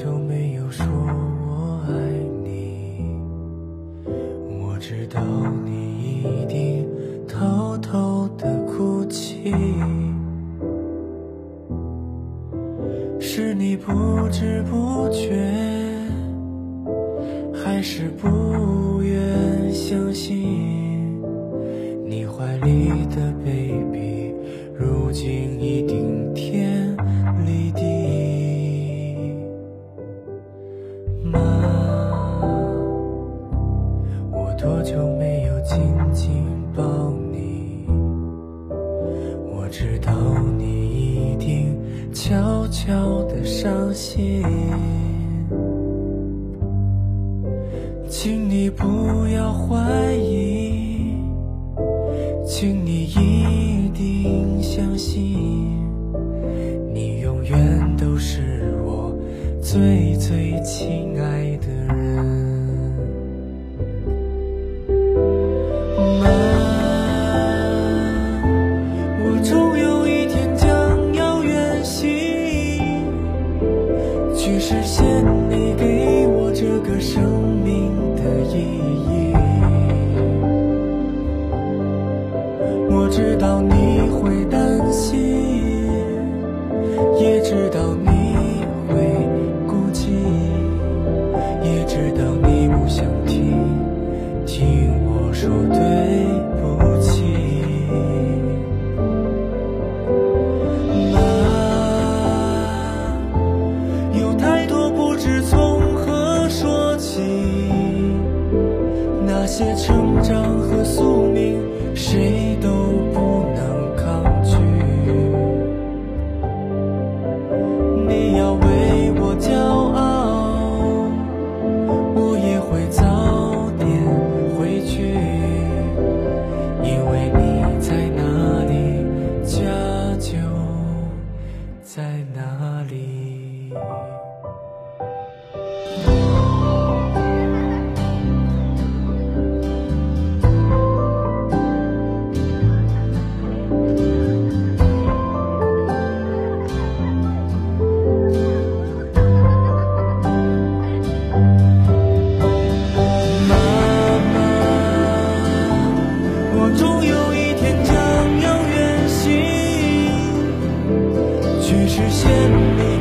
久没有说我爱你。我知道你一定偷偷的哭泣。是你不知不觉还是不愿相信你怀里的请你不要怀疑请你一定相信你永远都是我最最亲爱生命的意义我知道你会担心也知道你会孤寂也知道你不想听听我说对。去实现你